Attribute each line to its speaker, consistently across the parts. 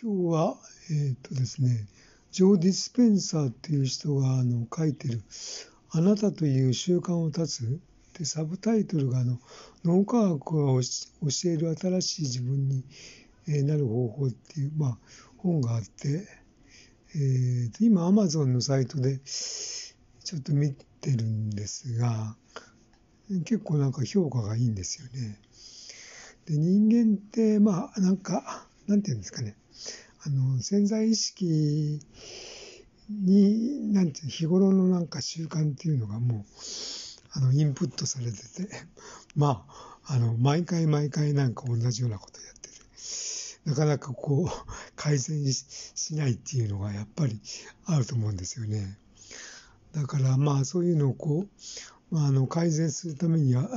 Speaker 1: 今日は、えっ、とですね、ジョー・ディスペンサーっていう人があの書いてる「あなたという習慣を断つ」でサブタイトルがあの「脳科学が教える新しい自分になる方法」っていう、まあ、本があって、えー、今アマゾンのサイトでちょっと見てるんですが結構なんか評価がいいんですよね。で人間ってまあなんかなんていうんですかねあの潜在意識になんて日頃のなんか習慣っていうのがもうあのインプットされてて まああの毎回毎回なんか同じようなことやっててなかなかこう改善しないっていうのがやっぱりあると思うんですよね。だからまあそういうのをこう、まあ、あの改善するためには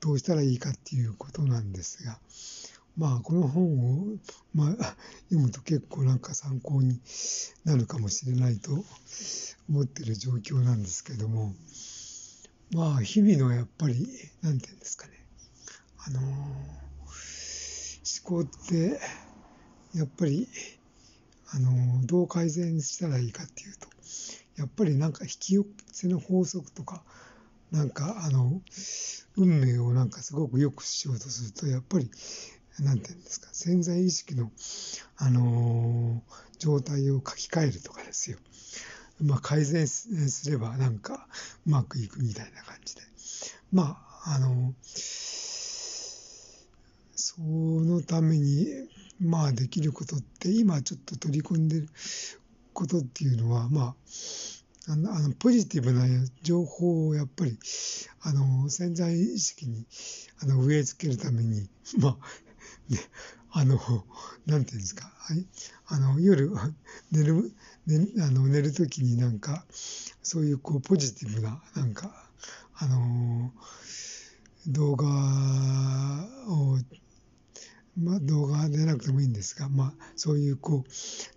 Speaker 1: どうしたらいいかっていうことなんですがまあこの本を、まあ、読むと結構なんか参考になるかもしれないと思ってる状況なんですけどもまあ日々のやっぱり何て言うんですかね。あの思考ってやっぱりあのどう改善したらいいかっていうとやっぱりなんか引き寄せの法則とかなんかあの運命をなんかすごく良くしようとするとやっぱりなんていうんですか、潜在意識の、あのー、状態を書き換えるとかですよ。まあ、改善すればなんかうまくいくみたいな感じで。まあ、あの、そのために、まあ、できることって、今ちょっと取り組んでることっていうのは、まあ、あのあのポジティブな情報をやっぱりあの潜在意識にあの植え付けるために、まあ、ね、あの、なんていうんですか、はい、あの、夜、寝る、寝あの寝るときになんか、そういうこう、ポジティブな、なんか、あの、動画を、まあ、動画でなくてもいいんですが、まあ、そういうこう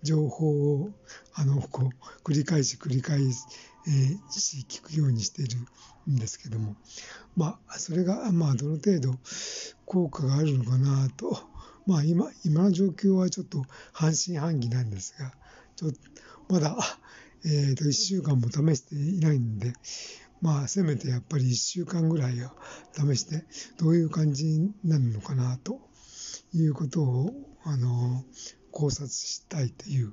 Speaker 1: 情報をあのこう繰り返し繰り返し、えー、し聞くようにしているんですけども、まあ、それが、まあ、どの程度効果があるのかなと、まあ今、今の状況はちょっと半信半疑なんですが、ちょっとまだ、え、ー、と、1週間も試していないんで、まあ、せめてやっぱり1週間ぐらいは試して、どういう感じになるのかな、ということを、あの、考察したいという、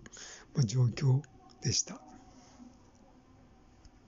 Speaker 1: まあ、状況でした。